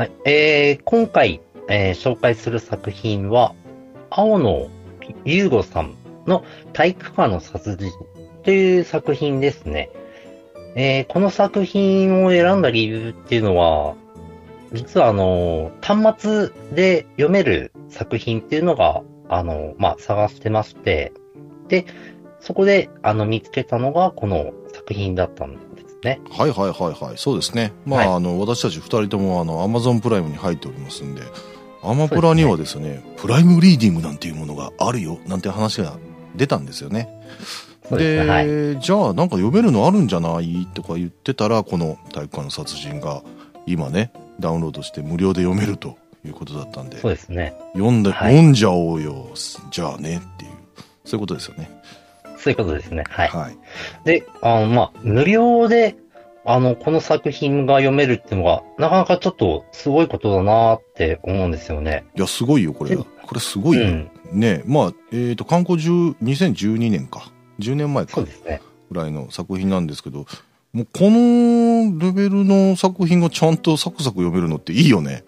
はい。えー、今回、えー紹介する作品は、青野優吾さんの体育館の殺人という作品ですね。えーこの作品を選んだ理由っていうのは、実はあの、端末で読める作品っていうのが、あの、まあ、探してまして、で、そこで、あの、見つけたのがこの作品だったんでね。はいはいはいはい。そうですね。まあ、はいあの、私たち二人とも、あの、アマゾンプライムに入っておりますんで、アマプラにはですね、プライムリーディングなんていうものがあるよ、なんて話が出たんですよね。ですね。はい。じゃあなんか読めるのあるんじゃない？とか言ってたらこの体育館の殺人が今ねダウンロードして無料で読めるということだったんでそうですね。読んで、はい読んじゃおうよじゃあねっていうそういうことですよねそういうことですね。はい。はいで、あの、まあ、無料で、あの、この作品が読めるっていうのが、なかなかちょっとすごいことだなって思うんですよね。いやすごいよこれうんこれすごいよ、うん。ねまあえっ、と観光10 2012年か10年前かそうですね。ぐらいの作品なんですけどもうこのレベルの作品がちゃんとサクサク読めるのっていいよね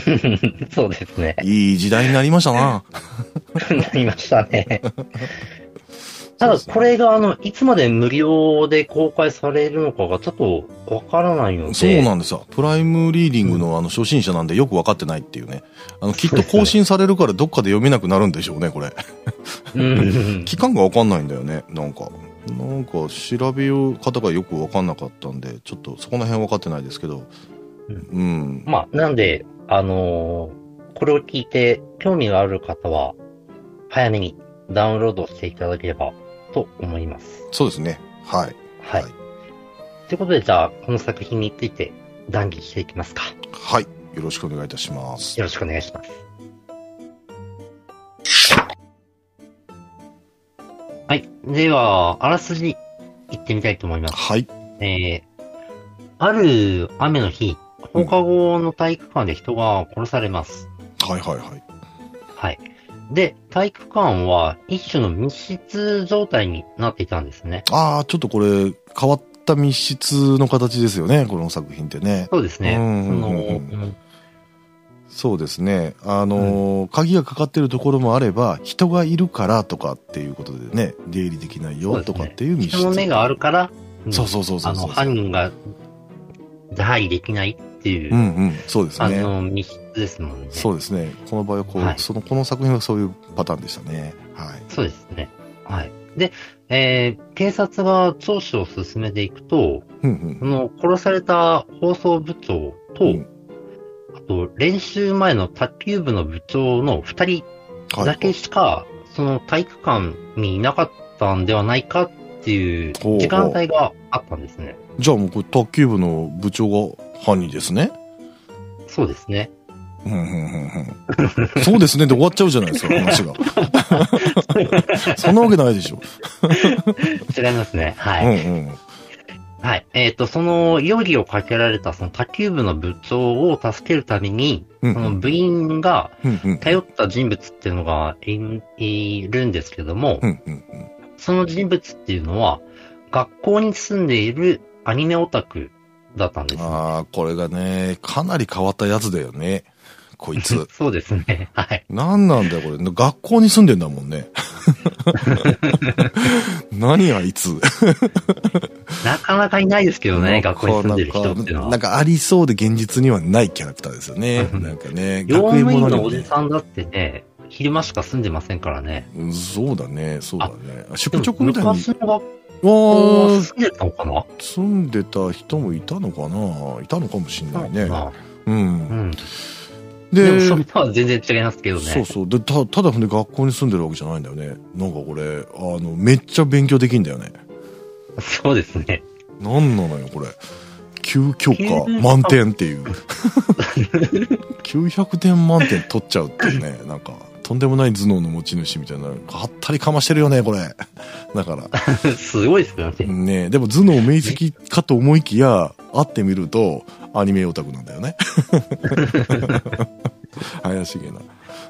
そうですね。いい時代になりましたな なりましたね。ただ、これが、あの、いつまで無料で公開されるのかがちょっとわからないので。そうなんですよ。プライムリーディングのあの初心者なんでよく分かってないっていうね。あの、きっと更新されるからどっかで読めなくなるんでしょうね、これ。うん。期間が分かんないんだよね、なんか。なんか調べよう方がよく分かんなかったんで、ちょっとそこの辺分かってないですけど。うん。まあ、なんで、あのーこれを聞いて興味がある方は、早めにダウンロードしていただければと思います。そうですね。はい。はい。はいということで、じゃあ、この作品について談義していきますか。はい。よろしくお願いいたします。よろしくお願いします。はい。では、あらすじ、行ってみたいと思います。はい。えー、ある雨の日、放課後の体育館で人が殺されます。はいはいはい。はい。で、体育館は一種の密室状態になっていたんですね。ああ、ちょっとこれ、変わった密室の形ですよね、この作品ってね。そうですね。うんその、うですね。あのー鍵がかかってるところもあれば、人がいるからとかっていうことでね、出入りできないよとかっていう密室。人の目があるから、うんそうそうそうそうそう。あの、犯人が出入りできないっていうう、んうん、そうですね。あの、密室ですもんね。そうですね。この場合はこう、はいその、この作品はそういうパターンでしたね。はい。そうですね。はい。で、えー警察が聴取を進めていくと、うんこの殺された放送部長と、うんあと練習前の卓球部の部長の二人うん。はい。だけしか、その体育館にいなかったんではないかっていう時間帯があったんですね。じゃあもうこれ卓球部の部長が犯人ですね。そうですね。うんうんうんうん。そうですねで終わっちゃうじゃないですか、話が。そんなわけないでしょ。違いますね。はうんい。うん。はい。えっ、と、その容疑をかけられたその卓球部の部長を助けるために、うんその部員が。頼った人物っていうのがいいるんですけども、うんうんうん。その人物っていうのは、学校に住んでいるアニメオタクだったんです。ああ、これがね、かなり変わったやつだよね。こいつ。そうですね。はい。なんなんだよ、これ。学校に住んでんだもんね。何あいつ。なかなかいないですけどね、学校に住んでる人っていうのは。なんかありそうで現実にはないキャラクターですよね。うんなんかね、業務員のおじね。さんだってね、昼間しか住んでませんからね。うんそうだね、そうだね。で宿も直みたいに。昔の学校わー住んでたのかな？住んでた人もいたのかな？いたのかもしんないね。まあう。うんん。でで、もそれとは全然違いますけどね。そうそう。で、た、ただね、学校に住んでるわけじゃないんだよね。なんかこれ、あの、めっちゃ勉強できんだよね。そうですね。なんなのよ、これ。9教科9満点っていう。900点満点取っちゃうっていうね。なんか、とんでもない頭脳の持ち主みたいな。はったりかましてるよね、これ。だから。すごいですよね。ねでも頭脳明晰かと思いきや、会ってみると、アニメオタクなんだよね。怪しげな。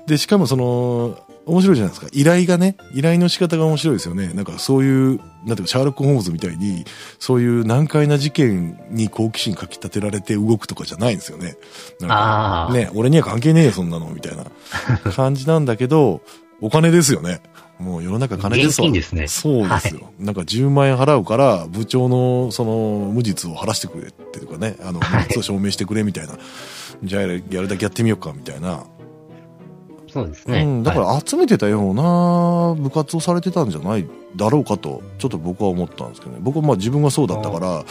で、しかもその、面白いじゃないですか。依頼がね、依頼の仕方が面白いですよね。なんかそういう、なんていうか、シャーロック・ホームズみたいに、そういう難解な事件に好奇心かき立てられて動くとかじゃないんですよね。なんかああ。ね、俺には関係ねえよ、そんなの、みたいな 感じなんだけど、お金ですよね。もう世の中金ですわ。現金ですねそうですよ。なんか10万円払うから、部長のその無実を晴らしてくれっていうかね、あの、無実を証明してくれみたいな。じゃあやるだけやってみようか、みたいな。そうですね。うん、だかはいら集めてたような部活をされてたんじゃないだろうかと、ちょっと僕は思ったんですけどね。僕はまあ自分がそうだったから、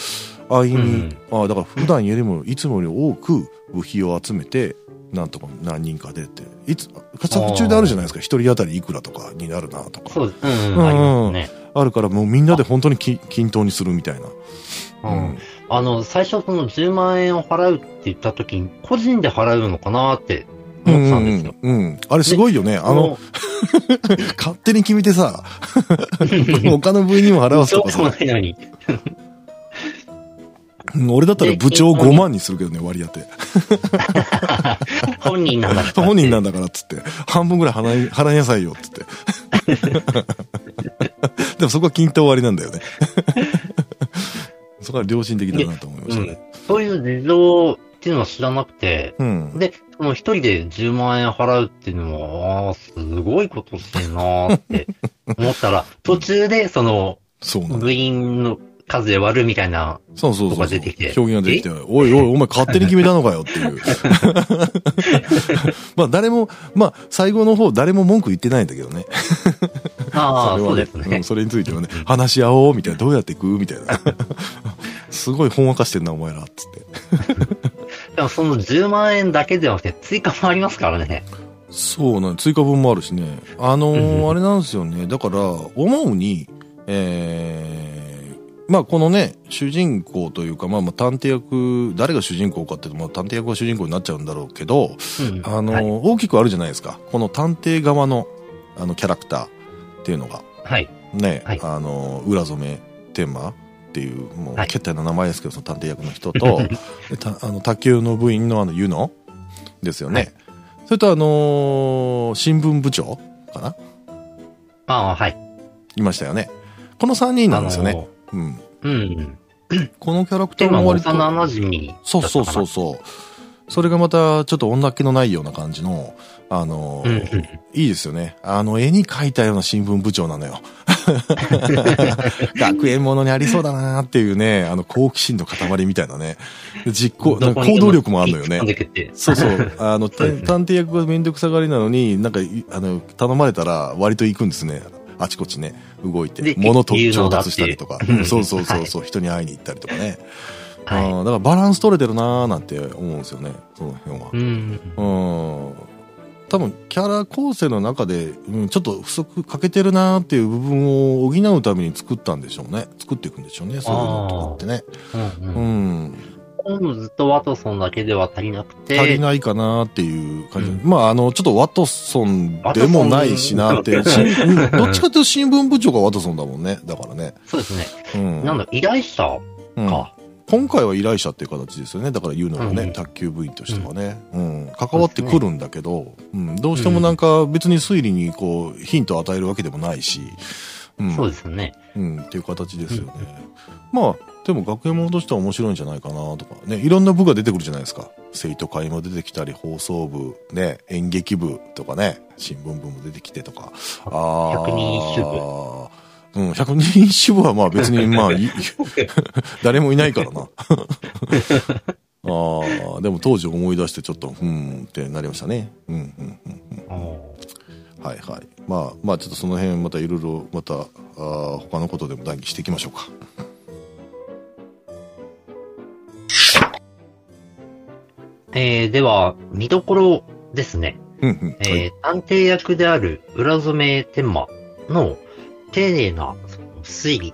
安易に、ああだから普段よりもいつもより多く部費を集めて、なんとか何人か出て、いつ、活躍中であるじゃないですか。一人当たりいくらとかになるなとか。そうです。うん、うん。あるからもうみんなで本当にき均等にするみたいな。うん。あの、最初その10万円を払うって言った時に、個人で払うのかなって思ってたんですよ。うん、うん。あれすごいよね。あの、、勝手に決めてさ、他の部員にも払わせとかそうもさ、ないのに。うん俺だったら部長5万にするけどね、割り当て。本人なんだから。本人なんだからっつって、半分ぐらい払い、払いなさいよっつって。でもそこは均等割りなんだよね。そこは良心的だなと思いましたね。そういう事情っていうのは知らなくて、うん。で、その一人で10万円払うっていうのは、ああ、すごいことしてんなーって思ったら、途中でそのそうな。部員の数で割るみたいな、そうそうそう出てきて表現が出てきて、おいおい、お前勝手に決めたのかよっていう。まあ誰も、まあ最後の方誰も文句言ってないんだけどね。ああ、そうですねん。それについてはね、話し合おうみたいな、どうやっていくみたいな。すごいほんわかしてんな、お前ら、つって。でもその10万円だけではなくて追加もありますからね。そうなん追加分もあるしね。あのーあれなんですよね。だから、思うに、えー、まあこのね、主人公というか、まあまあ探偵役、誰が主人公かっていうと、まあ探偵役が主人公になっちゃうんだろうけど、うんあのーはい。大きくあるじゃないですか。この探偵側の、あの、キャラクターっていうのが。はい。ね、はいあの、浦染天馬っていう、もう、はい決体な名前ですけど、その探偵役の人と、あの、卓球の部員のあの、ユノ？ですよね。はいそれとあのー新聞部長？かな？ああ、はい。いましたよね。この3人なんですよね。うん。うん。このキャラクター今もも割と。そうそうそうそう。それがまた、ちょっと女っ気のないような感じの、あのいいですよね。あの、絵に描いたような新聞部長なのよ。学園ものにありそうだなーっていうね、あの、好奇心の塊みたいなね。実行、なんか行動力もあるのよねそうそう。あの、探偵役がめんどくさがりなのに、なんかい、あの、頼まれたら割と行くんですね。あちこちね、動いてで。物と調達したりとか。うんそうそうそうそう、人に会いに行ったりとかね。あはーだからバランス取れてるなーなんて思うんですよね、その辺は。い。うん。うん。多分、キャラ構成の中で、うん、ちょっと不足欠けてるなーっていう部分を補うために作ったんでしょうね。作っていくんでしょうね、そういうのとかってね。うん。ううん。ん。ホームズとワトソンだけでは足りなくて、足りないかなっていう感じ。うん。まあ、あの、ちょっとワトソンでもないしなっていう。どっちかというと新聞部長がワトソンだもん。ね。だからね。そうですね。うん。なん。だ、依頼者うん。か。今回は依頼者っていう形ですよね。だから言うのがね、うん卓球部員としてはね。うん。関わってくるんだけど、うん。どうしてもなんか別に推理にこう、ヒントを与えるわけでもないし、うん。そうですよね。うん、っていう形ですよね。まあ、でも学園ものとしては面白いんじゃないかなとかね、いろんな部が出てくるじゃないですか。生徒会も出てきたり、放送部、ね、演劇部とかね、新聞部も出てきてとか。ああ。百人一首部。うん、百人一首部はまあ別にまあい、誰もいないからな。ああ、でも当時思い出してちょっと、うんってなりましたね。うん、うん、うん。うんはいはい。まあ、まあちょっとその辺またいろいろまた、あー他のことでも談義していきましょうか。えー、では、見どころですね。うんうん。えーはい。探偵役である浦染天馬の丁寧な推理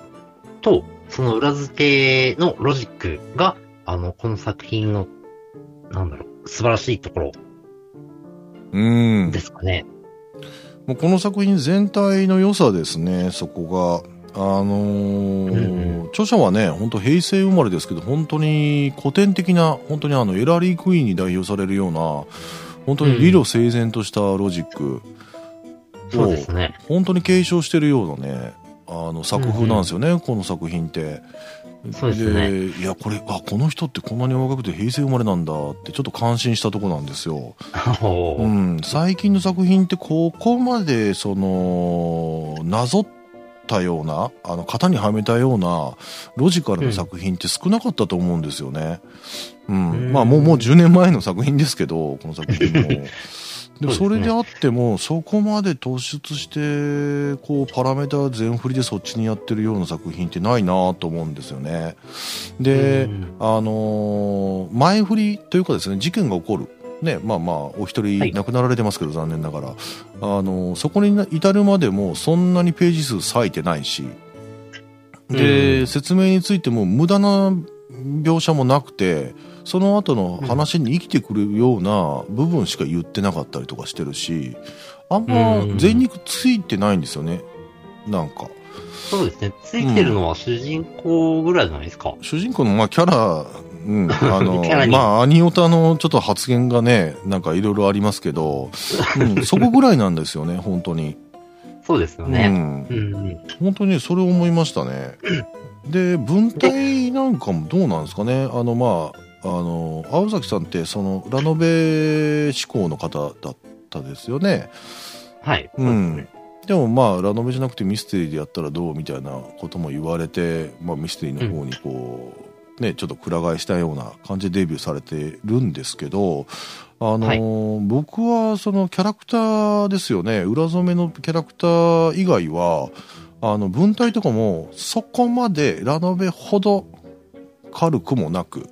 と、その裏付けのロジックが、あの、この作品の、なんだろう、素晴らしいところうん。ですかね。もうこの作品全体の良さですね、そこが。あのーうん著者はね、本当平成生まれですけど、本当に古典的な、本当にあの、エラリー・クイーンに代表されるような、本当に理路整然としたロジックそうですね。本当に継承してるようなね、あの作風なんですよね、この作品って。そうですねいや、これ、あ、この人ってこんなに若くて平成生まれなんだってちょっと感心したとこなんですよ。うん、最近の作品ってここまでそのなぞったようなあの型にはめたようなロジカルな作品って少なかったと思うんですよね。うんうんまあもうもう10年前の作品ですけどこの作品も。でもそれであってもそこまで突出してこうパラメータ全振りでそっちにやってるような作品ってないなと思うんですよね。で、うんあのー前振りというかですね、事件が起こる。ね、まあまあ、お一人はい亡くなられてますけど、残念ながら。あのーそこに至るまでもそんなにページ数割いてないし、で、うん説明についても無駄な描写もなくて、その後の話に生きてくるような部分しか言ってなかったりとかしてるし、あんまうん全肉ついてないんですよね。なんか。そうですね。ついてるのは主人公ぐらいじゃないですか。主人公のまあキャラ、うん、あの まあ、アニオタのちょっと発言がね、なんかいろいろありますけど、うん、そこぐらいなんですよね、本当に。そうですようね。ん。うんうん。本当にそれを思いましたね。で、文体なんかもどうなんですかね。あの、まあ、あの、青崎さんって、その、ラノベ志向の方だったですよね？はい。うんね。。でもまあ、ラノベじゃなくてミステリーでやったらどうみたいなことも言われて、まあミステリーの方にこう、ね、ちょっとくら替えしたような感じでデビューされてるんですけど、あのー僕はそのキャラクターですよね、裏染めのキャラクター以外は、あの、文体とかもそこまでラノベほど軽くもなく、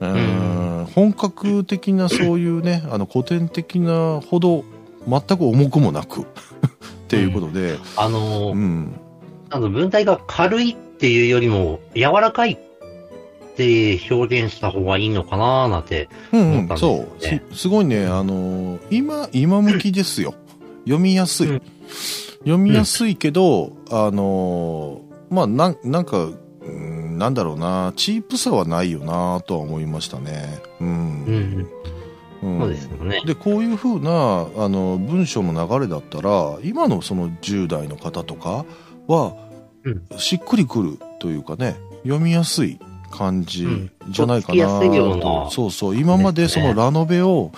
うーん。本格的なそういうね、あの古典的なほど全く重くもなく っていうことで、あのー、うん、あの、文体が軽いっていうよりも、柔らかいって表現した方がいいのかなーなんて。うん、うん。思ったんですそよね。う。す、すごいね、あのー今、今向きですよ。読みやすい。うん。読みやすいけど、あのーまあ、なん、なんか、うんなんだろうな、チープさはないよなとは思いましたね。うん。うん。うんそうですよね。でこういうふうなあの文章の流れだったら今のその10代の方とかは、うんしっくりくるというかね読みやすい感じうんじゃないかなとうなと、そうそう今までそのラノベを、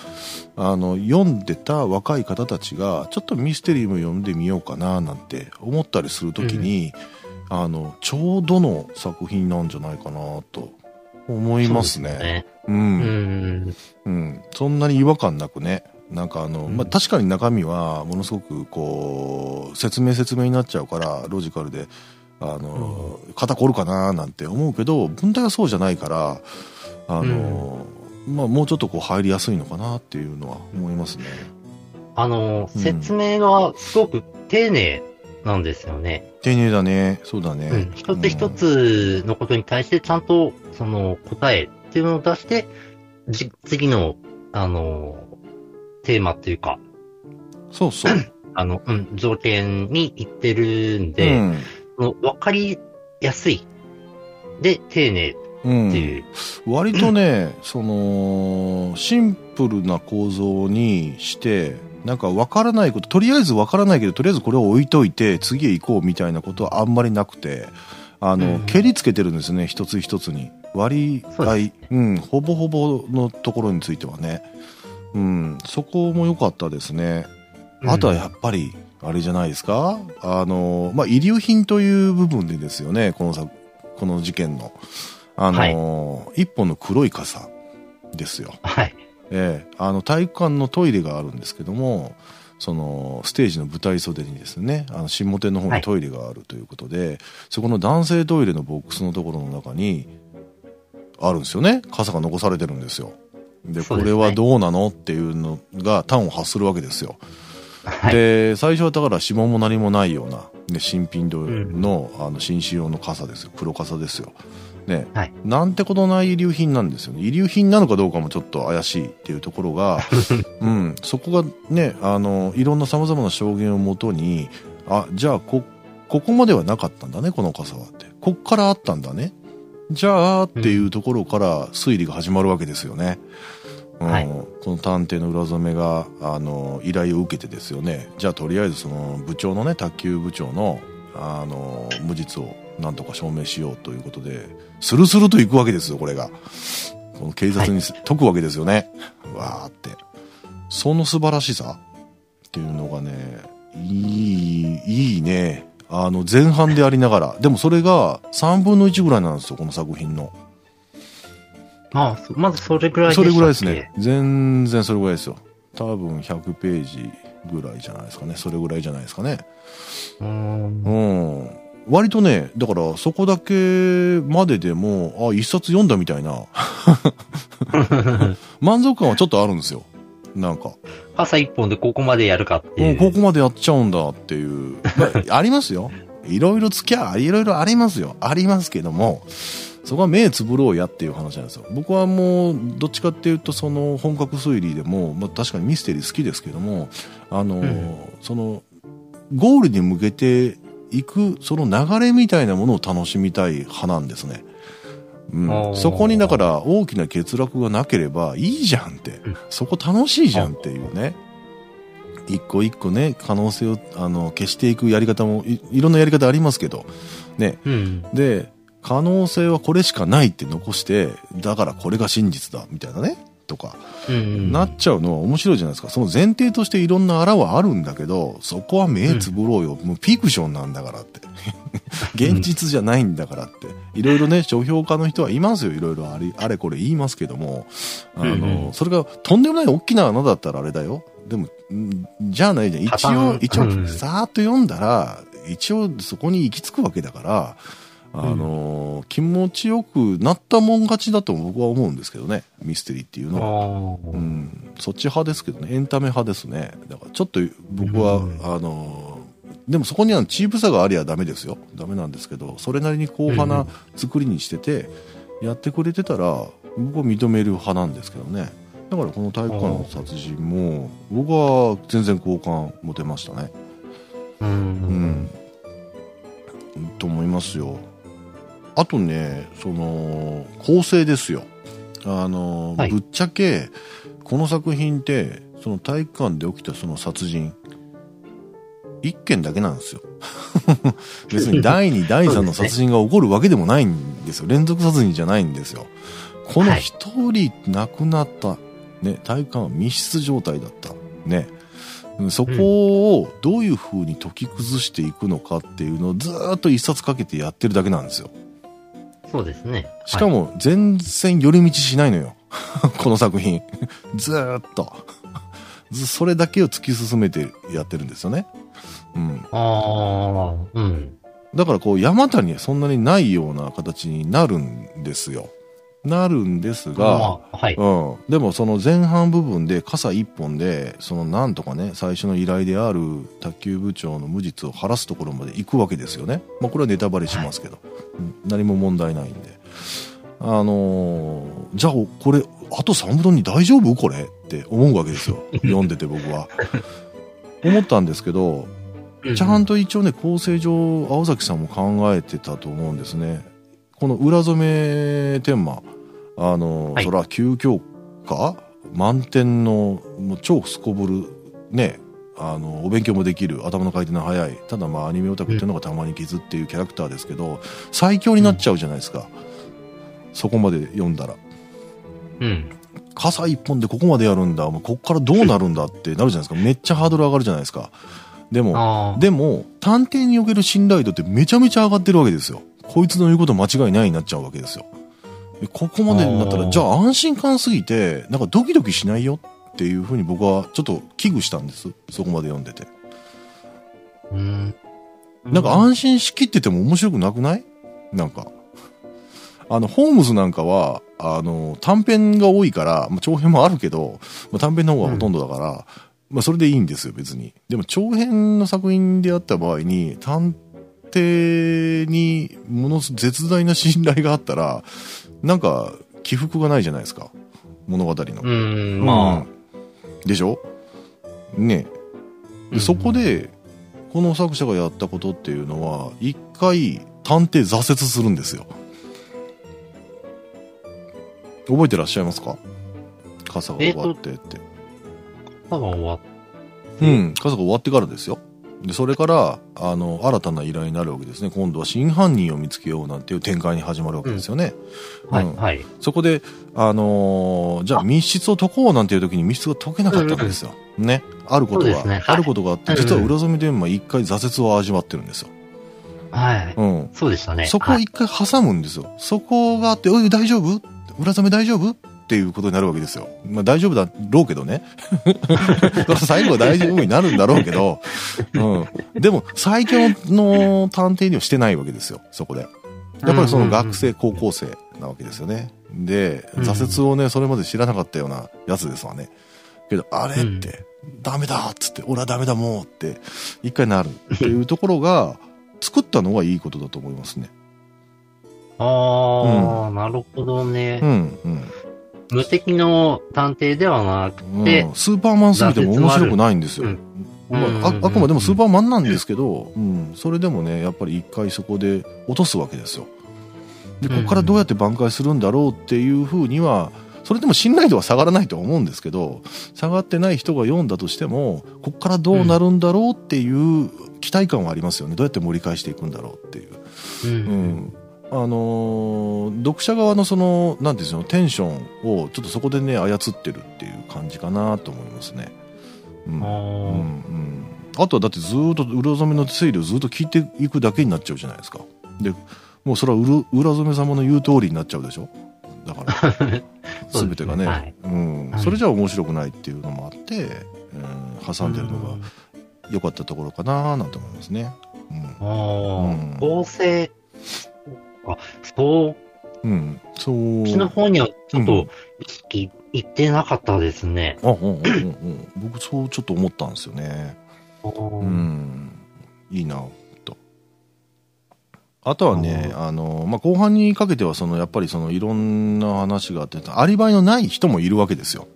あの読んでた若い方たちがちょっとミステリーも読んでみようかななんて思ったりするときに、あのちょうどの作品なんじゃないかなと思いますね。そうですね。ううんん。うん、そんなに違和感なくね。なんかあの、うんまあ、確かに中身はものすごくこう、説明説明になっちゃうから、ロジカルで、あの、肩凝るかななんて思うけど、文体はそうじゃないから、あの、まあ、もうちょっとこう入りやすいのかなっていうのは思いますね。あの説明がすごく丁寧なんですよね。丁寧だね。そうだね。うん。一つ一つのことに対してちゃんと、その答えっていうのを出して、じ次の、あのー、テーマっていうか、うんそうそう。あの、うん、条件に行ってるんうで、ん。そのわかりやすい。で、丁寧っうんていう。割とね、その、シンプルな構造にして、なんか分からないこと、とりあえず分からないけど、とりあえずこれを置いといて、次へ行こうみたいなことはあんまりなくて、あの、うん蹴りつけてるんですね、一つ一つに。割合、そうん、ほぼほぼのところについてはね。うん、そこも良かったですね。あとはやっぱり、あれじゃないですか？あの、まあ、遺留品という部分でですよね、このさ、この事件の。あの、一本の黒い傘ですよ。はい。ええ、あの、体育館のトイレがあるんですけども、その、ステージの舞台袖にですね、あの、新表の方にトイレがあるということで、そこの男性トイレのボックスのところの中に、あるんですよね。傘が残されてるんですよ。で、ねこれはどうなのっていうのが端を発するわけですよ。はい。で、最初はだから指紋も何もないような、ね、新品の、あの、紳士用の傘ですよ。黒傘ですよ。ね。はいなんてことない遺留品なんですよね。遺留品なのかどうかもちょっと怪しいっていうところが、うん、そこがね、あの、いろんな様々な証言をもとに、あ、じゃあ、こ、ここまではなかったんだね、この傘はって。こっからあったんだね。じゃあ、っていうところから推理が始まるわけですよね。うんはいこの探偵の裏染めがあの依頼を受けてですよねじゃあとりあえずその部長のね卓球部長のあの無実をなんとか証明しようということでスルスルと行くわけですよこれが。この警察に解くわけですよね、わーって。その素晴らしさっていうのがねいいいいね。あの前半でありながら。でもそれが3分の1ぐらいなんですよこの作品の。ああ、そまずそれぐらいそれぐらいですね。全然それぐらいですよ。多分100ページぐらいじゃないですかね。それぐらいじゃないですかね。うーん。うん。割とね、だからそこだけまででも、あ、一冊読んだみたいな。満足感はちょっとあるんですよ。なんか。朝一本でここまでやるかっていう。もうここまでやっちゃうんだっていう。まあ、ありますよ。いろいろ付き合う、いろいろありますよ。ありますけども、そこは目つぶろうやっていう話なんですよ。僕はもう、どっちかっていうと、その本格推理でも、まあ確かにミステリー好きですけども、あの、うんその、ゴールに向けていく、その流れみたいなものを楽しみたい派なんですね。うんそこにだから大きな欠落がなければいいじゃんって、うんそこ楽しいじゃんっていうね。一個一個ね、可能性をあの消していくやり方もい、いろんなやり方ありますけど、ね。うん。で、可能性はこれしかないって残して、だからこれが真実だ、みたいなね。とか、うん。なっちゃうのは面白いじゃないですか。その前提としていろんなあらはあるんだけど、そこは目つぶろうよ。もうフィクションなんだからって。現実じゃないんだからって。いろいろね、書評家の人はいますよ。いろいろあれ、あれこれ言いますけども。あの、うんうんそれがとんでもない大きな穴だったらあれだよ。でも、んじゃあないじゃん。一応一応う、んさーっと読んだら、一応そこに行き着くわけだから、あの、気持ちよくなったもん勝ちだと僕は思うんですけどね。ミステリーっていうのは。うん、そっち派ですけどね、エンタメ派ですね。だからちょっと僕は、うんあの、でもそこにはチープさがありゃダメですよ。ダメなんですけど、それなりに硬派な作りにしてて、やってくれてたら、僕は認める派なんですけどね。だからこの体育館の殺人も、僕は全然好感持てましたね。う。うんん。と思いますよ。あとね、その、構成ですよ。あの、はいぶっちゃけ、この作品って、その体育館で起きたその殺人、一件だけなんですよ。別に第2、第3の殺人が起こるわけでもないんですよ。連続殺人じゃないんですよ。このはい一人亡くなった、ね、体育館は密室状態だった。ね。そこをどういう風に解き崩していくのかっていうのをずーっと一冊かけてやってるだけなんですよ。そうですね。しかも全然寄り道しないのよ。この作品。ずーっと。ずそれだけを突き進めてやってるんですよね。うん。ああ、うん。だからこう山谷はそんなにないような形になるんですよ。なるんですが、まあ、はい。うん。でもその前半部分で傘一本で、そのなんとかね、最初の依頼である卓球部長の無実を晴らすところまで行くわけですよね。まあこれはネタバレしますけど。うん何も問題ないんで。あのーじゃあこれ、あと3分の2大丈夫これって思うわけですよ。読んでて僕は。思ったんですけど、ちゃんと一応ね、構成上、青崎さんも考えてたと思うんですね。この裏染め天満、あの、はいそら、急強化？満点の、もう超すこぶる、ね、あの、お勉強もできる、頭の回転の速い、ただまあ、アニメオタクっていうのがたまに傷っていうキャラクターですけど、最強になっちゃうじゃないですか。そこまで読んだら。うん。傘一本でここまでやるんだ、もうこっからどうなるんだってなるじゃないですか。めっちゃハードル上がるじゃないですか。でも。でも、探偵における信頼度ってめちゃめちゃ上がってるわけですよ。こいつの言うこと間違いないになっちゃうわけですよ。でここまでになったら、じゃあ安心感すぎて、なんかドキドキしないよっていうふうに僕はちょっと危惧したんです。そこまで読んでて。うん。なんか安心しきってても面白くなくない？なんか。あの、ホームズなんかは、あの、短編が多いから、まあ、長編もあるけど、まあ、短編の方がほとんどだから、まあ、それでいいんですよ、別に。でも、長編の作品であった場合に、探偵にものす絶大な信頼があったら、なんか、起伏がないじゃないですか。物語の。うん、まうんでしょ？ねうんでそこで、この作者がやったことっていうのは、一回、探偵挫折するんですよ。覚えてらっしゃいますか？傘が終わってって。傘が終わっうん、傘が終わってからですよ。で、それから、あの、新たな依頼になるわけですね。今度は真犯人を見つけようなんていう展開に始まるわけですよね。はい、うんはい。そこで、あのーじゃあ密室を解こうなんていう時に密室が解けなかったわけですよ。ね。あることが、ねはいあることがあって、うん実は浦染電話一回挫折を味わってるんですよ。はい。うん。そうでしたね。そこをはい一回挟むんですよ。そこがあって、おい、大丈夫？浦染大丈夫？っていうことになるわけですよ。まあ大丈夫だろうけどね。最後は大丈夫になるんだろうけど、うん。でも、最強の探偵にはしてないわけですよ、そこで。やっぱりその学生、高校生なわけですよね。で、うん挫折をね、それまで知らなかったようなやつですわね。けど、あれって、うんダメだっつって、俺はダメだもうって、一回なるっていうところが、作ったのはいいことだと思いますね。ああ、なるほどねう。ん、うん。無敵の探偵ではなくてうん、スーパーマンすぎても面白くないんですよ。うんまあ、ああくまでもスーパーマンなんですけど、うん、それでもね、やっぱり一回そこで落とすわけですよ。で、ここからどうやって挽回するんだろうっていうふうには、それでも信頼度は下がらないとは思うんですけど、下がってない人が読んだとしても、ここからどうなるんだろうっていう期待感はありますよね。どうやって盛り返していくんだろうっていう。う。うんん。あのー読者側のその、なんていうんですか、テンションをちょっとそこでね、操ってるっていう感じかなと思いますね。うん。あうんーうん、あとはだってずーっと裏染めの推理をずっと聞いていくだけになっちゃうじゃないですか。で、もうそれは裏裏染め様の言う通りになっちゃうでしょ？だから、すべてがね、はい。うん、はい。それじゃ面白くないっていうのもあって、うん、挟んでるのが良かったところかななんて思いますね。あうん。あ、構成、あ、そう、うん。うん。そう。うちの方にはちょっうんと意識いってなかったですね。あ、うんうんうんうん。僕そうちょっと思ったんですよね。ううんん。いいな、と。あとはね、あの、まあ、後半にかけては、その、やっぱりその、いろんな話があって、アリバイのない人もいるわけですよ。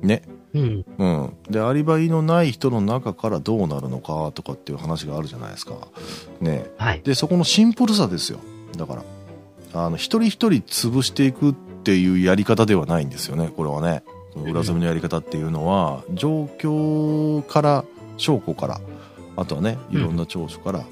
ね。うん。うん。で、アリバイのない人の中からどうなるのかとかっていう話があるじゃないですか。ね。はい。で、そこのシンプルさですよ。だから、あの、一人一人潰していくっていうやり方ではないんですよね、これはね。裏積みのやり方っていうのは、状況から、証拠から、あとはね、いろんな聴取から、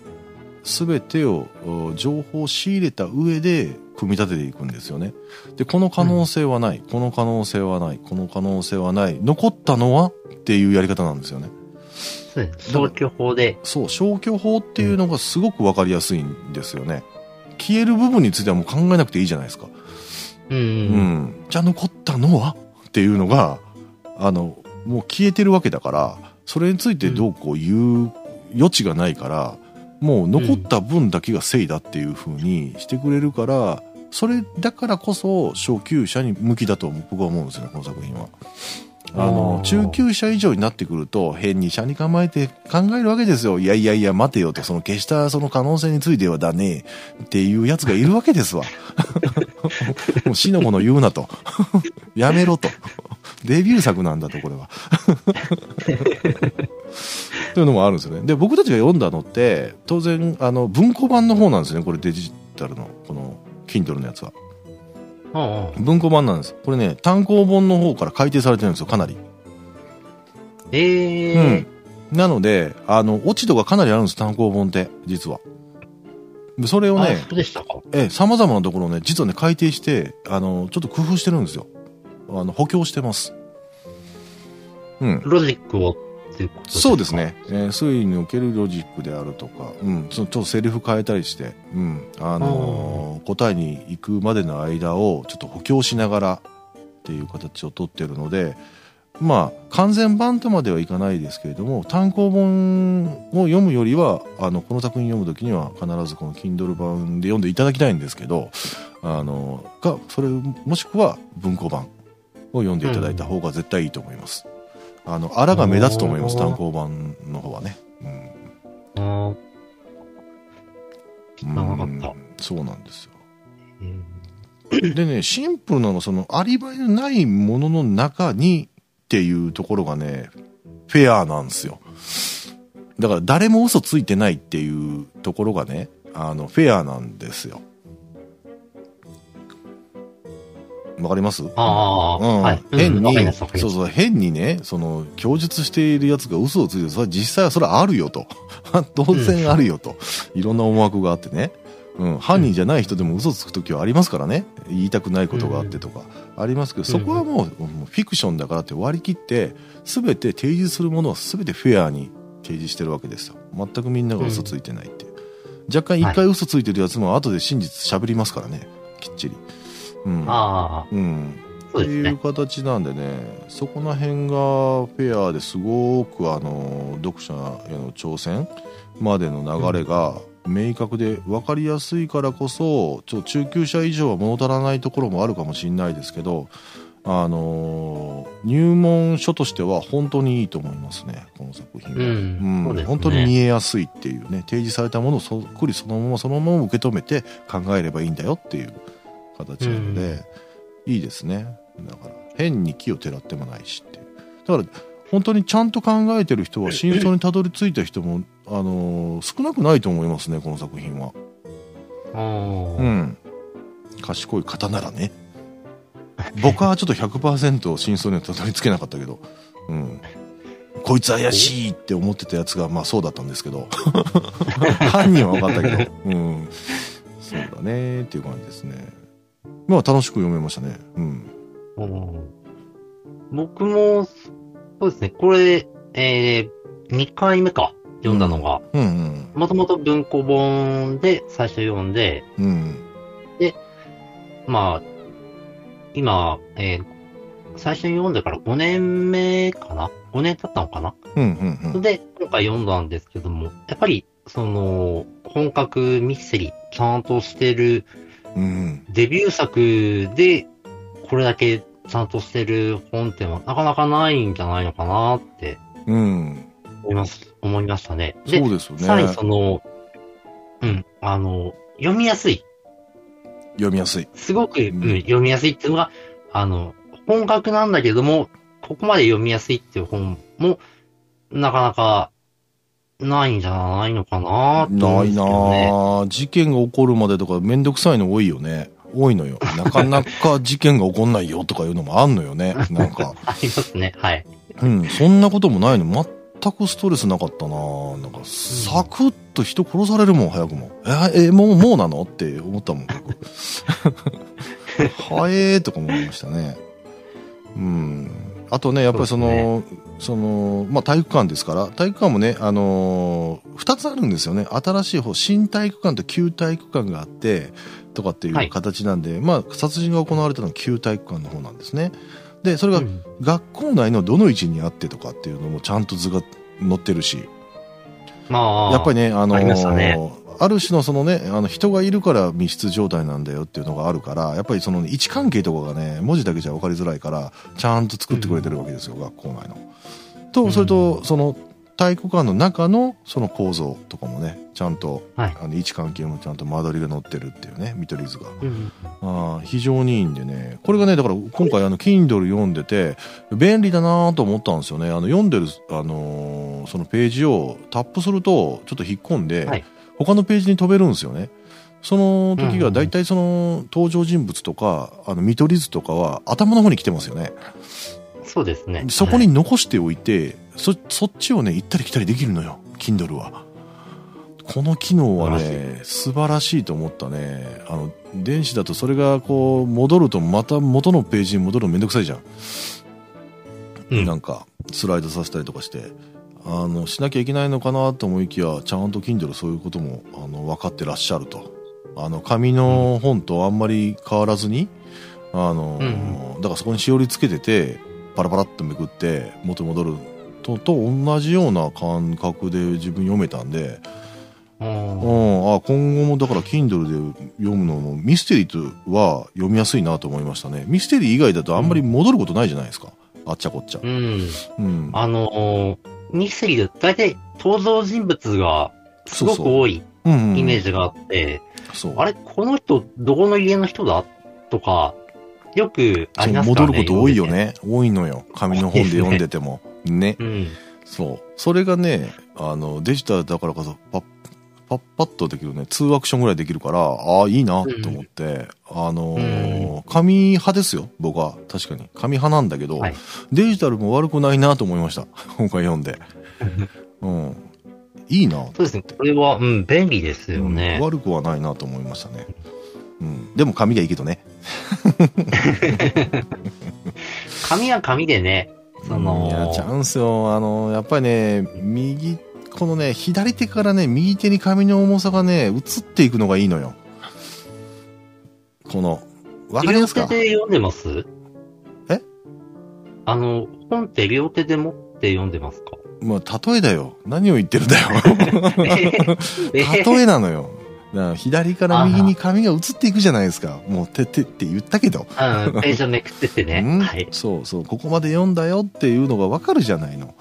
すべてをお情報を仕入れた上で組み立てていくんですよね。で、この可能性はない、この可能性はない、この可能性はない、残ったのはっていうやり方なんですよね。消去法で。そう、消去法っていうのがすごくわかりやすいんですよね。消える部分についてはもう考えなくていいじゃないですか。うん。うん。じゃあ残ったのは？っていうのが、あの、もう消えてるわけだから、それについてどうこう言う余地がないから、もう残った分だけが正だっていう風にしてくれるから、それだからこそ初級者に向きだと僕は思うんですよね、この作品は。あの中級者以上になってくると、変に車に構えて考えるわけですよ。いやいやいや、待てよと、その消したその可能性についてはだね、っていうやつがいるわけですわ。もう死のもの言うなと。やめろと。デビュー作なんだと、これは。というのもあるんですよね。で、僕たちが読んだのって、当然、あの、文庫版の方なんですね、これデジタルの、この、Kindle のやつは。ああ文庫版なんです。これね、単行本の方から改訂されてるんですよ、かなり。ええうん。なので、あの、落ち度がかなりあるんです、単行本って、実は。で、それをあ、ね、そうでしたか。ええ、様々なところをね、実はね、改訂して、あの、ちょっと工夫してるんですよ。あの、補強してます。うん。ロジックをっていうことですか？そうです。ね。えー推理におけるロジックであるとか、うん、ちょっとセリフ変えたりして、うん、あのー答えに行くまでの間をちょっと補強しながらっていう形をとってるので、まあ、完全版とまではいかないですけれども、単行本を読むよりは、あの、この作品読むときには必ずこの Kindle 版で読んでいただきたいんですけど、あの、が、それ、もしくは文庫版を読んでいただいた方が絶対いいと思います。あの、あらが目立つと思います、単行版の方はね。うんあ知らなかったうんそうなんですよ。ーでね、シンプルなのが、その、アリバイのないものの中にっていうところがね、フェアなんですよ。だから、誰も嘘ついてないっていうところがね、あの、フェアなんですよ。わかります？ああ、うんはい。変に、そうそう、変にね、その、供述しているやつが嘘をついて、それは実際はそれはあるよと。当然あるよと。いろんな思惑があってね。うん、犯人じゃない人でも嘘つくときはありますからね。言いたくないことがあってとか、ありますけど、そこはもう、フィクションだからって割り切って、すべて提示するものはすべてフェアに提示してるわけですよ。全くみんなが嘘ついてないって。若干一回嘘ついてるやつも後で真実喋りますからね。きっちり。うん。ああ、うん。そうですねっていう。形なんでねそこら辺がフェアですごくあの読者への挑戦までの流れが明確で分かりやすいからこそちょっと中級者以上は物足らないところもあるかもしれないですけどあの入門書としては本当にいいと思いますねこの作品は。うんそうですね本当に見えやすいっていうね提示されたものをそっくりそのままそのまま受け止めて考えればいいんだよっていう形なので、いいですね。だから変に木をてらってもないしってだから本当にちゃんと考えてる人は真相にたどり着いた人も、あのー少なくないと思いますねこの作品は。うん。賢い方ならね。僕はちょっと100%真相にはたどり着けなかったけど。うん。こいつ怪しいって思ってたやつがまあそうだったんですけど。犯人は分かったけど。うん。そうだねっていう感じですねまあ楽しく読めましたね。うん。うん。僕も、そうですね、これ、えー、2回目か、読んだのが、うん。うんもともと文庫本で最初読んで、うん。まあ、今、えー、最初に読んでから5年目かな ?5 年経ったのかな。うんうんうん。で、今回読んだんですけども、やっぱり、その、本格ミステリー、ちゃんとしてる、うん。デビュー作で、これだけちゃんとしてる本ってはなかなかないんじゃないのかなってうん。思います、思いましたね。で、そうですよね。さらにその、うん、あの、読みやすい。読みやすい。すごく、うんうん。読みやすいっていうのが、あの、本格なんだけども、ここまで読みやすいっていう本も、なかなか、ないんじゃないのかなと思うんないな事件が起こるまでとかめんどくさいの多いよね。多いのよ。なかなか事件が起こんないよとかいうのもあんのよね。なんか。ありますね。はい。うん。そんなこともないの。全くストレスなかったななんかサクッと人殺されるもん早くも。ええもうもうなの？って思ったもん僕。はえーとか思いましたね。うんあとねやっぱりそのそのまあ体育館ですから体育館もねあのー、2つあるんですよね。新しい方新体育館と旧体育館があってとかっていうはい。形なんで、まあ殺人が行われたのは旧体育館の方なんですね。でそれがうん。学校内のどの位置にあってとかっていうのもちゃんと図が載ってるしまあ、やっぱりねあのありましたねある種のそのねあの人がいるから密室状態なんだよっていうのがあるからやっぱりその位置関係とかがね文字だけじゃ分かりづらいからちゃんと作ってくれてるわけですよ、学校内の。とそれとその体育館の中のその構造とかもねちゃんと、はい。あの位置関係もちゃんと間取りが載ってるっていうね見取り図が。うん。あー非常にいいんでね。これがねだから今回あの Kindle 読んでて便利だなと思ったんですよね。あの読んでる、あのーそのページをタップするとちょっと引っ込んで、はい他のページに飛べるんですよね。その時が大体その登場人物とかあの見取り図とかは頭の方に来てますよね。そうですね。そこに残しておいて、そそっちをね行ったり来たりできるのよ。Kindle は。この機能はね素晴らしいと思ったね。あの電子だとそれがこう戻るとまた元のページに戻るのめんどくさいじゃん、うん。なんかスライドさせたりとかしてあのしなきゃいけないのかなと思いきやちゃんと Kindle そういうこともあの分かってらっしゃると。あの紙の本とあんまり変わらずに、あのうんだからそこにしおりつけててパラパラっとめくって元に戻るとと同じような感覚で自分読めたんで、ううんん、あ今後もだから Kindle で読むのもミステリーとは読みやすいなと思いましたね。ミステリー以外だとあんまり戻ることないじゃないですか、あっちゃこっちゃ、うん。うん、あのーミステリーで大体登場人物がすごく多いイメージがあって、あれこの人どこの家の人だ？とか、よくありますね。戻ること多いよね。多いのよ。紙の本で読んでても。ね。うん。そう。それがね、あの、デジタルだからこそ、パッ、パッパッとできるね、2アクションぐらいできるから、ああ、いいなと思って、あのー紙派ですよ、僕は。確かに。紙派なんだけど、はいデジタルも悪くないなと思いました。今回読んで。うん。いいなそうですね。これは、うん、便利ですよねうん。悪くはないなと思いましたね。うん。でも紙がいいけどね。紙は紙でね、その、いや、チャンスよ。あの、やっぱりね、右、このね、左手からね、右手に紙の重さがね、移っていくのがいいのよ。この、わかりますか？両手で読んでます？え？あの、本って両手で持って読んでますか？まあ、例えだよ。何を言ってるんだよ。え？例えなのよ。だから左から右に紙が移っていくじゃないですか。もう、てってって言ったけど。うん、ページをめくってってね。うん？はい。そうそう、ここまで読んだよっていうのがわかるじゃないの。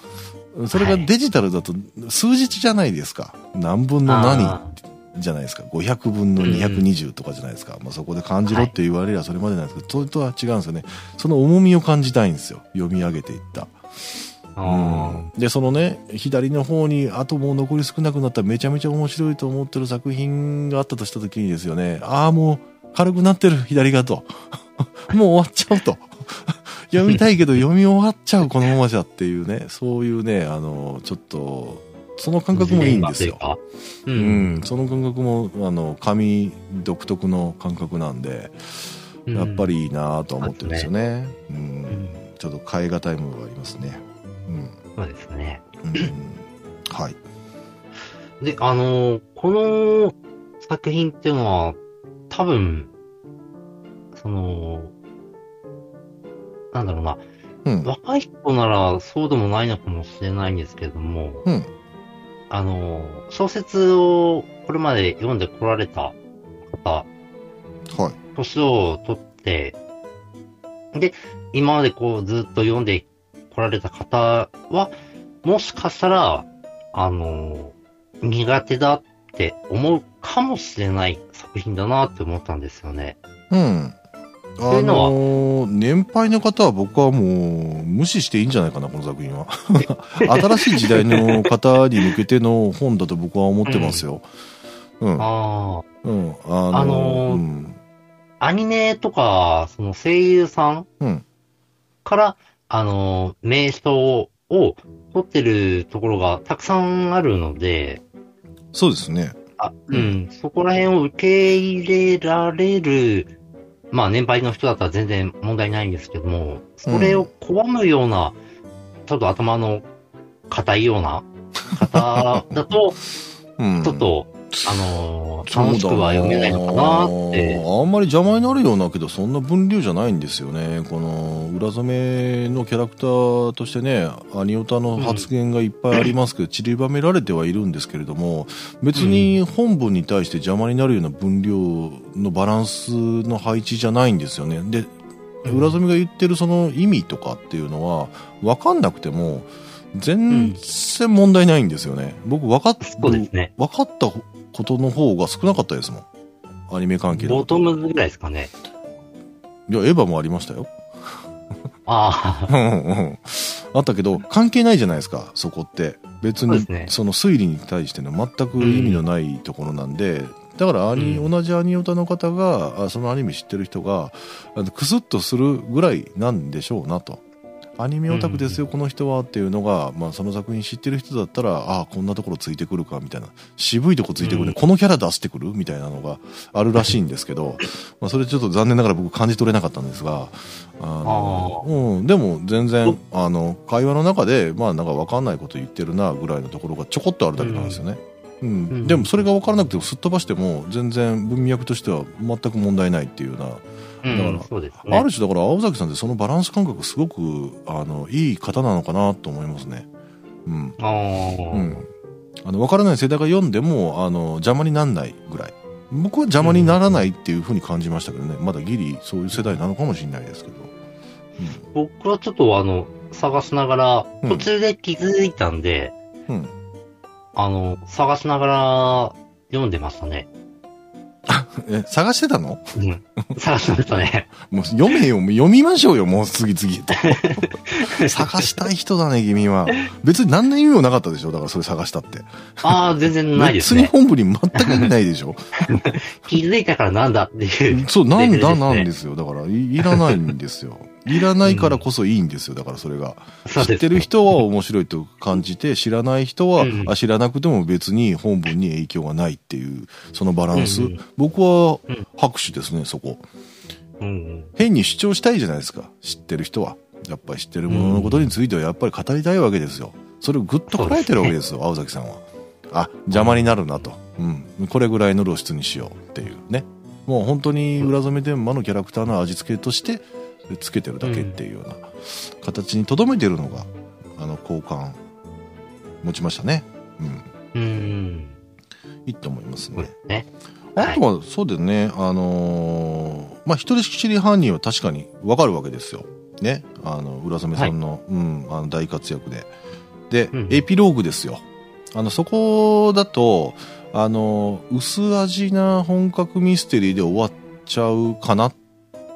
それがデジタルだと数日じゃないですか。何分の何あじゃないですか。500分の220とかじゃないですか。まあそこで感じろって言われりゃそれまでなんですけど、それとは違うんですよね。その重みを感じたいんですよ。読み上げていった。あうんで、そのね、左の方に、あともう残り少なくなっためちゃめちゃ面白いと思ってる作品があったとした時にですよね、ああ、もう軽くなってる、左がと。もう終わっちゃうと。読みたいけど読み終わっちゃう、このままじゃっていうね、そういうね、あの、ちょっと、その感覚もいいんですよ。ううんん、その感覚も、あの、紙独特の感覚なんで、やっぱりいいなと思ってるんですよね。うんんちょっと変え難いものがありますね。うん。そうですね。うんはい。で、あの、この作品っていうのは、多分、その、なんだろうな、うん。若い人ならそうでもないのかもしれないんですけれども、うんあの、小説をこれまで読んでこられた方、はい。年を取って、で、今までこうずっと読んでこられた方は、もしかしたら、あの、苦手だって思うかもしれない作品だなって思ったんですよね。うん。あのー年配の方は僕はもう無視していいんじゃないかな、この作品は。新しい時代の方に向けての本だと僕は思ってますよ。うん。ああ、うん。あのーあのーうん。アニメとか、その声優さんうんから、あの、名称をを取ってるところがたくさんあるので、そうですね。あ、うん、そこら辺を受け入れられる、まあ年配の人だったら全然問題ないんですけども、それを拒むような、ちょっと頭の硬いような方だと、うん。ちょっと、あのー楽しくは読めないのかなって。あんまり邪魔になるようなけど、そんな分量じゃないんですよね。この、裏染めのキャラクターとしてね、アニオタの発言がいっぱいありますけど、散りばめられてはいるんですけれども、別に本文に対して邪魔になるような分量のバランスの配置じゃないんですよね。で、裏染めが言ってるその意味とかっていうのは、分かんなくても、全然問題ないんですよね。僕分かっね。分かったことの方が少なかったですもん。アニメ関係のボ。トムぐらいですかね。いや、エヴァもありましたよ。ああ、うんうんあったけど、関係ないじゃないですか、そこって。別にその推理に対しての全く意味のないところなんで、だからアニ、うん同じアニオタの方が、あそのアニメ知ってる人が、クスッとするぐらいなんでしょうなと。アニメオタクですよ、この人はっていうのが、まあ、その作品知ってる人だったら、ああ、こんなところついてくるか、みたいな。渋いとこついてくるね、うん。このキャラ出してくる？みたいなのがあるらしいんですけど、まあ、それちょっと残念ながら僕感じ取れなかったんですが、あのうん、でも全然、あの、会話の中で、まあなんかわかんないこと言ってるな、ぐらいのところがちょこっとあるだけなんですよね。うん。うん。でもそれがわからなくてもすっ飛ばしても、全然文脈としては全く問題ないっていうような、うんだからそうですね。ある種だから青崎さんってそのバランス感覚すごく、あの、いい方なのかなと思いますね。うん。あーうん。あの、わからない世代が読んでも、あの、邪魔にならないぐらい。僕は邪魔にならないっていうふうに感じましたけどね。まだギリそういう世代なのかもしれないですけど。僕はちょっとあの、探しながら、うん途中で気づいたんで、うん。あの、探しながら読んでましたね。え、探してたの？うん。探しましたね。もう読めよ、読みましょうよ、もう次々と。探したい人だね、君は。別に何の意味もなかったでしょ？だからそれ探したって。ああ、全然ないですね。別に本部に全く意味ないでしょ？気づいたからなんだっていう。そう、なんだなんですよ。だからい、いらないんですよ。いらないからこそいいんですよ。だからそれが。知ってる人は面白いと感じて、知らない人は、うんあ知らなくても別に本文に影響がないっていう、そのバランス。僕はうん拍手ですね、そこ。うん変に主張したいじゃないですか。知ってる人は。やっぱり知ってるもののことについてはやっぱり語りたいわけですよ。それをぐっとこらえてるわけですよ、青崎さんは。あ、邪魔になるなと。うん。これぐらいの露出にしようっていうね。もう本当に浦染天馬のキャラクターの味付けとしてつけてるだけっていうような形に留めてるのが、あの、好感持ちましたね。うん。うん。うん。いいと思いますねそうで。すね。あとは、そうだよね、あのーまあ、一人知り犯人は確かにわかるわけですよ。ね。あの、浦染さんの、うん、あの、大活躍で。で、うんエピローグですよ。あの、そこだと、あの、薄味な本格ミステリーで終わっちゃうかなっ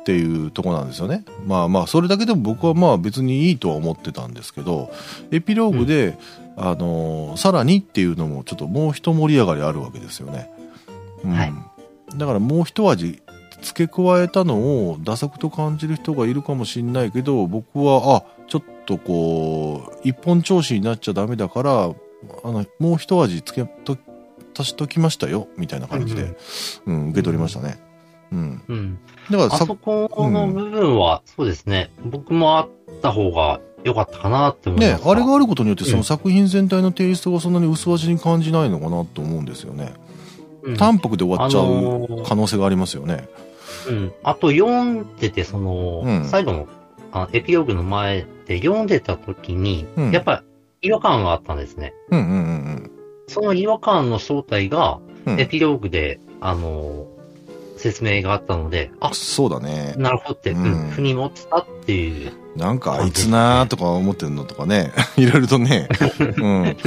ていうとこなんですよね。まあまあ、それだけでも僕はまあ別にいいとは思ってたんですけど、エピローグで、あの、さらにっていうのもちょっともう一盛り上がりあるわけですよね。うんはいだからもう一味付け加えたのをダ作と感じる人がいるかもしれないけど僕はあちょっとこう一本調子になっちゃダメだからあのもう一味付けと足しときましたよみたいな感じで、うん受け取りましたね。うん、うん。だからさあそこの部分は、そうですね。僕もあった方が良かったかなって思います。ねあれがあることによってうんその作品全体のテイストがそんなに薄味に感じないのかなと思うんですよね。うん、淡白で終わっちゃあうのー可能性がありますよね。うん。あと読んでて、その、うん最後のあエピローグの前で読んでた時に、うんやっぱり違和感があったんですね。うんうんうんその違和感の正体が、うん。エピローグで、あの、説明があったので、あ、そうだね。なるほどって、うん。うん、腑に持ってたっていう。なんかあいつなーとか思ってるのとかね、いろいろとね、うん、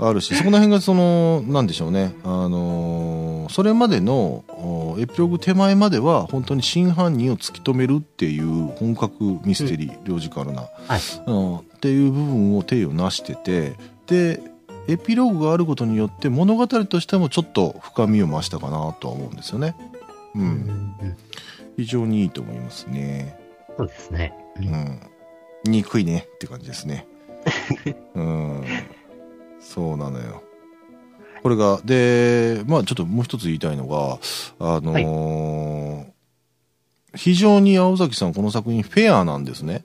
あるし、そこら辺がその、なんでしょうね、あのーそれまでのおエピローグ手前までは本当に真犯人を突き止めるっていう本格ミステリー、ロジカルな、はい。うん、っていう部分を手をなしてて、で、エピローグがあることによって物語としてもちょっと深みを増したかなとは思うんですよね。う。うんん非常にいいと思いますね。そうですね。ううんん。憎いねって感じですね。うん。そうなのよ。これが、で、まあちょっともう一つ言いたいのが、あのー非常に青崎さんこの作品フェアなんですね。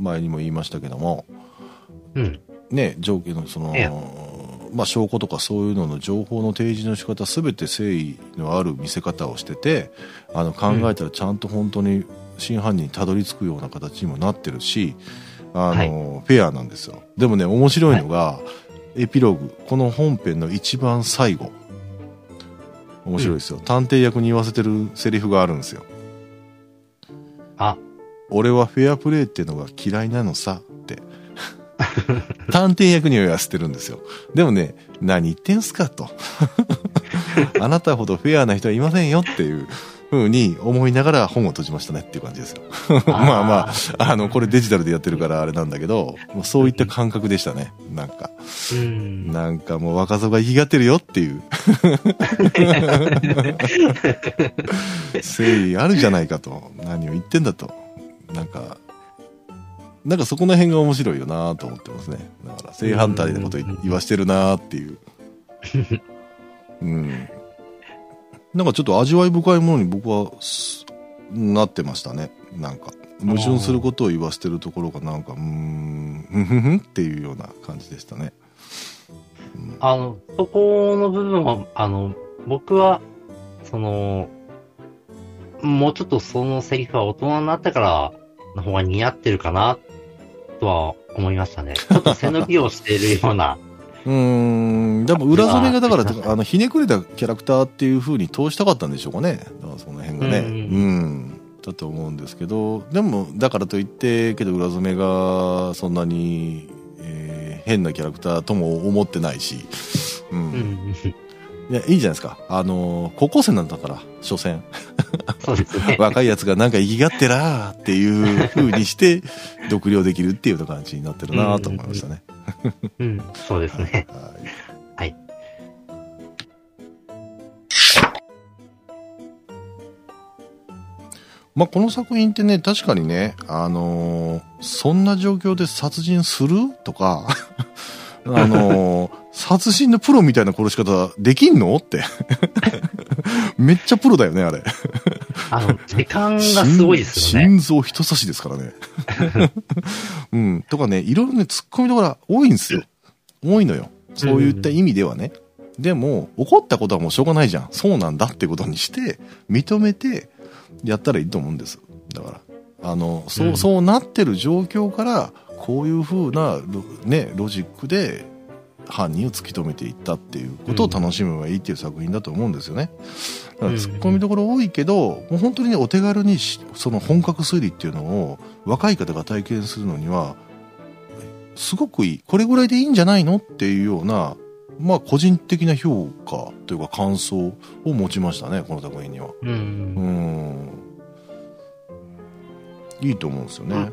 前にも言いましたけども、うん。ね、上下のそのええ、まあ証拠とかそういうのの情報の提示の仕方すべて誠意のある見せ方をしてて、あの考えたらちゃんと本当に真犯人にたどり着くような形にもなってるし、あの、フェアなんですよ。でもね、面白いのが、エピローグ、この本編の一番最後。面白いですよ。探偵役に言わせてるセリフがあるんですよ。あ、俺はフェアプレーっていうのが嫌いなのさ。探偵役には言わせてるんですよ。でもね、何言ってんすかと。あなたほどフェアな人はいませんよっていう風に思いながら本を閉じましたねっていう感じですよ。まあまあ、あの、これデジタルでやってるからあれなんだけど、もうそういった感覚でしたね。なんか、うん。なんかもう若造が生きがってるよっていう。誠意あるじゃないかと。何を言ってんだと。なんか、なんかそこの辺が面白いよなと思ってますね。だから正反対なことうん言わしてるなっていう。うん。なんかちょっと味わい深いものに僕はすなってましたね。なんか。矛盾することを言わせてるところがなんか、うーん、ふんふんふんっていうような感じでしたね。うんあの、そこの部分は、あの、僕は、その、もうちょっとそのセリフは大人になってからの方が似合ってるかな、とは思いましたね。ちょっと背伸びをしているような。うーん、でも裏染めがだから、ああの、ひねくれたキャラクターっていう風に通したかったんでしょうかね。だからその辺がね。ううんん。だと思うんですけど、でも、だからといって、けど裏染めがそんなに、えー変なキャラクターとも思ってないし、うん。うん。いや、いいじゃないですか。あのー高校生なんだから、所詮。そうですね。若いやつがなんか生きがってらーっていう風にして、独立できるっていうような感じになってるなと思いましたね。うん、そうですね。はいはい。まあ、この作品ってね、確かにね、あのーそんな状況で殺人する？とか、あのー殺人のプロみたいな殺し方できんの？って。めっちゃプロだよね、あれ。あの、時間がすごいですよね。心臓人差しですからね。うん。とかね、いろいろね、突っ込みどころ多いんですよ。多いのよ。そういった意味ではね。でも、怒ったことはもうしょうがないじゃん。そうなんだってことにして、認めて、やったらいいと思うんです。だから。あの、そう、うんそうなってる状況から、こういう風なロ、ね、ロジックで、犯人を突き止めていったっていうことを楽しめばいいっていう作品だと思うんですよね。だから突っ込みどころ多いけど、もう本当にね、お手軽にしその本格推理っていうのを若い方が体験するのには、すごくいい。これぐらいでいいんじゃないのっていうような、まあ個人的な評価というか感想を持ちましたね、この作品には。う。うんん。いいと思うんですよね。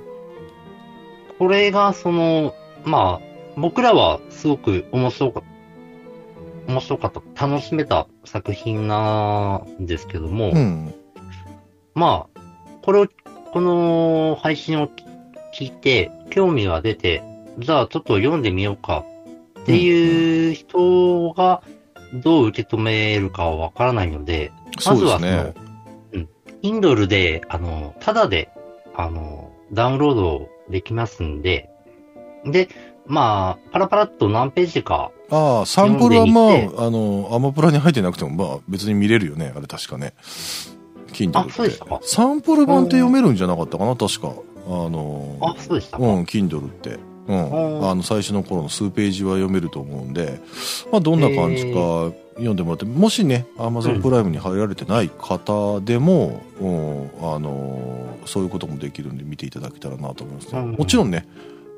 これが、その、まあ、僕らはすごく面白かった、面白かった、楽しめた作品なんですけども、うん。まあ、これを、この配信を聞いて、興味が出て、じゃあちょっと読んでみようかっていう人がどう受け止めるかはわからないので、まずはその、そうですうん、Kindle で、あの、ただで、あの、ダウンロードできますんで、で、まあ、パラパラっと何ページか、ああ、サンプルはまあ、あの、アマプラに入ってなくても、まあ別に見れるよね、あれ確かね。Kindle あってそうでしたか。サンプル版って読めるんじゃなかったかな、確か。あの、あ、そうでしたか。うん、Kindle って。うん。うんあの、最初の頃の数ページは読めると思うんで、まあどんな感じか読んでもらって、もしね、Amazon プライムに入られてない方でも、うん、あの、そういうこともできるんで見ていただけたらなと思いますね。うんもちろんね、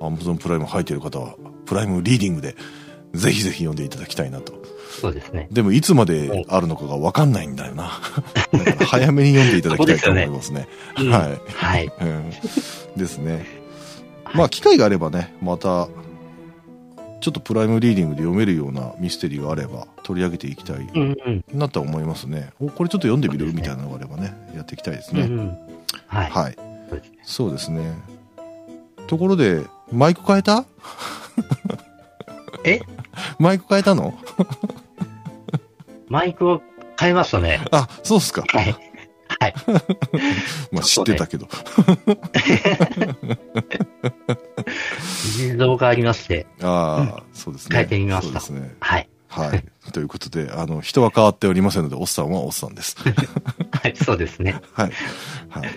Amazon プライム入ってる方は、プライムリーディングで、ぜひぜひ読んでいただきたいなと。そうですね。でもいつまであるのかが分かんないんだよな。だから早めに読んでいただきたいと思いますね。うんはい。はい。うんですね。まあ、機会があればね、また、ちょっとプライムリーディングで読めるようなミステリーがあれば取り上げていきたいうんうん。なとは思いますね。おこれちょっと読んでみるみたいなのがあればね、やっていきたいですね。うんうん。はい。はい。そうですね。ところで、マイク変えた？え？マイク変えたの？マイクを変えましたね。あ、そうっすか。はい。はい。まあ知ってたけど。事情がありまして。ああ、そうですね。変えてみましたそうですね。はい。はい。ということで、あの、人は変わっておりませんので、おっさんはおっさんです。はい、そうですね。はい。はい。